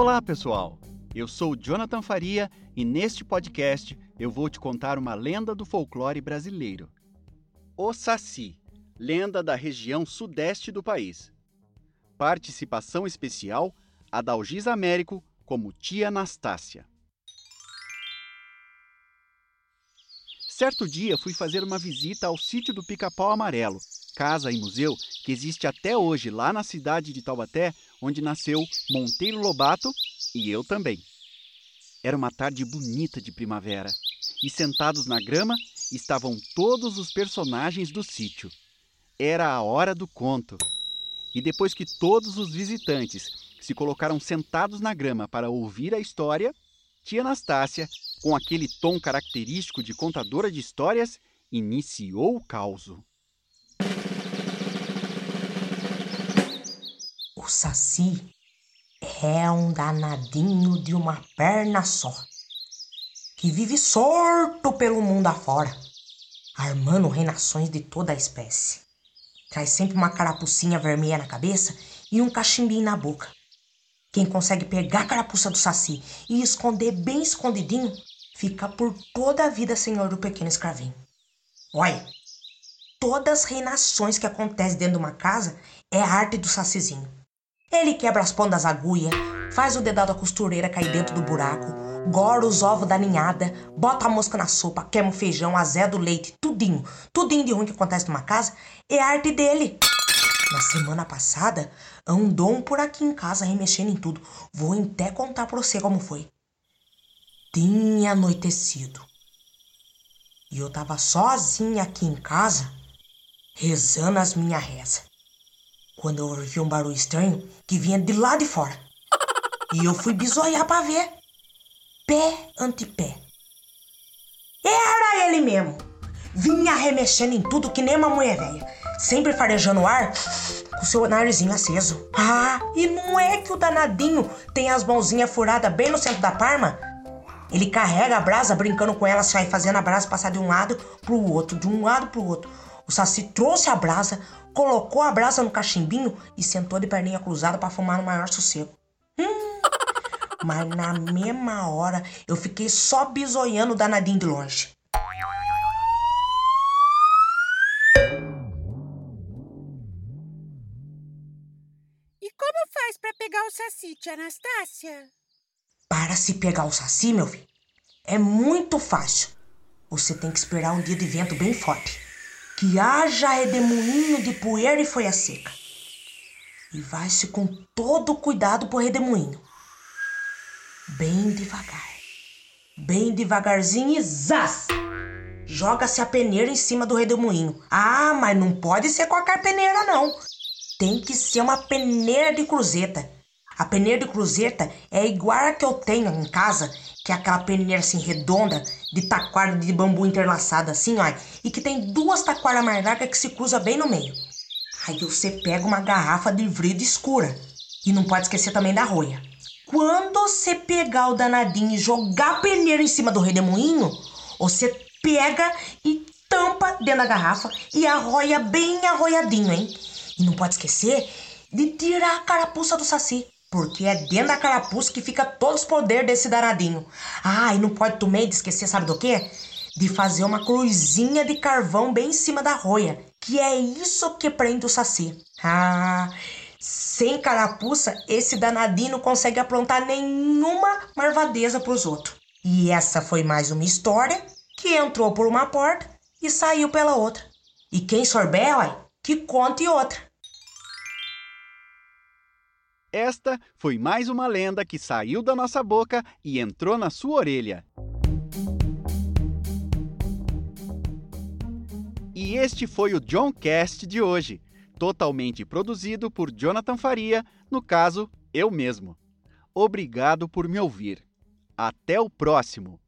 Olá, pessoal! Eu sou Jonathan Faria e neste podcast eu vou te contar uma lenda do folclore brasileiro. O Saci, lenda da região sudeste do país. Participação especial Adalgis Américo como tia Anastácia. Certo dia fui fazer uma visita ao sítio do Pica-Pau Amarelo, casa e museu que existe até hoje lá na cidade de Taubaté, onde nasceu Monteiro Lobato e eu também. Era uma tarde bonita de primavera e sentados na grama estavam todos os personagens do sítio. Era a hora do conto. E depois que todos os visitantes se colocaram sentados na grama para ouvir a história, tia Anastácia com aquele tom característico de contadora de histórias, iniciou o caos. Saci é um danadinho de uma perna só, que vive sorto pelo mundo afora, armando reinações de toda a espécie. Traz sempre uma carapucinha vermelha na cabeça e um cachimbinho na boca. Quem consegue pegar a carapuça do Saci e esconder bem escondidinho fica por toda a vida senhor do pequeno escravinho. Olha, todas as reinações que acontecem dentro de uma casa é a arte do sacizinho. Ele quebra as pontas das agulhas, faz o dedado da costureira cair dentro do buraco, gora os ovos da ninhada, bota a mosca na sopa, queima o feijão, azeda o leite, tudinho, tudinho de ruim que acontece numa casa é arte dele. Na semana passada, andou por aqui em casa remexendo em tudo. Vou até contar pra você como foi tinha anoitecido. E eu tava sozinha aqui em casa, rezando as minhas rezas. Quando eu ouvi um barulho estranho que vinha de lá de fora. E eu fui bisoiar pra ver. Pé ante pé. Era ele mesmo. Vinha remexendo em tudo que nem uma mulher velha. Sempre farejando o ar com seu narizinho aceso. Ah, e não é que o danadinho tem as mãozinhas furadas bem no centro da parma? Ele carrega a brasa, brincando com ela, sai fazendo a brasa passar de um lado pro outro, de um lado pro outro. O Saci trouxe a brasa, colocou a brasa no cachimbinho e sentou de perninha cruzada para fumar no maior sossego. Hum, mas na mesma hora eu fiquei só bisoiando o danadinho de longe. E como faz para pegar o Saci, tia Anastácia? Para se pegar o saci, meu filho, é muito fácil. Você tem que esperar um dia de vento bem forte. Que haja redemoinho de poeira e folha seca. E vai-se com todo cuidado pro redemoinho. Bem devagar. Bem devagarzinho e zás! Joga-se a peneira em cima do redemoinho. Ah, mas não pode ser qualquer peneira, não. Tem que ser uma peneira de cruzeta a peneira de cruzeta é igual a que eu tenho em casa, que é aquela peneira assim redonda, de taquara de bambu interlaçado assim, ó, e que tem duas taquaras mais largas que se cruza bem no meio. Aí você pega uma garrafa de vidro escura. E não pode esquecer também da roia. Quando você pegar o danadinho e jogar a peneira em cima do redemoinho, você pega e tampa dentro da garrafa e arroia bem arroiadinho, hein? E não pode esquecer de tirar a carapuça do saci. Porque é dentro da carapuça que fica todos os poderes desse danadinho. Ah, e não pode também de esquecer, sabe do quê? De fazer uma cruzinha de carvão bem em cima da roia. Que é isso que prende o saci. Ah, sem carapuça, esse danadinho não consegue aprontar nenhuma marvadeza pros outros. E essa foi mais uma história que entrou por uma porta e saiu pela outra. E quem souber, uai, que conte outra. Esta foi mais uma lenda que saiu da nossa boca e entrou na sua orelha. E este foi o John Cast de hoje, totalmente produzido por Jonathan Faria, no caso, eu mesmo. Obrigado por me ouvir. Até o próximo!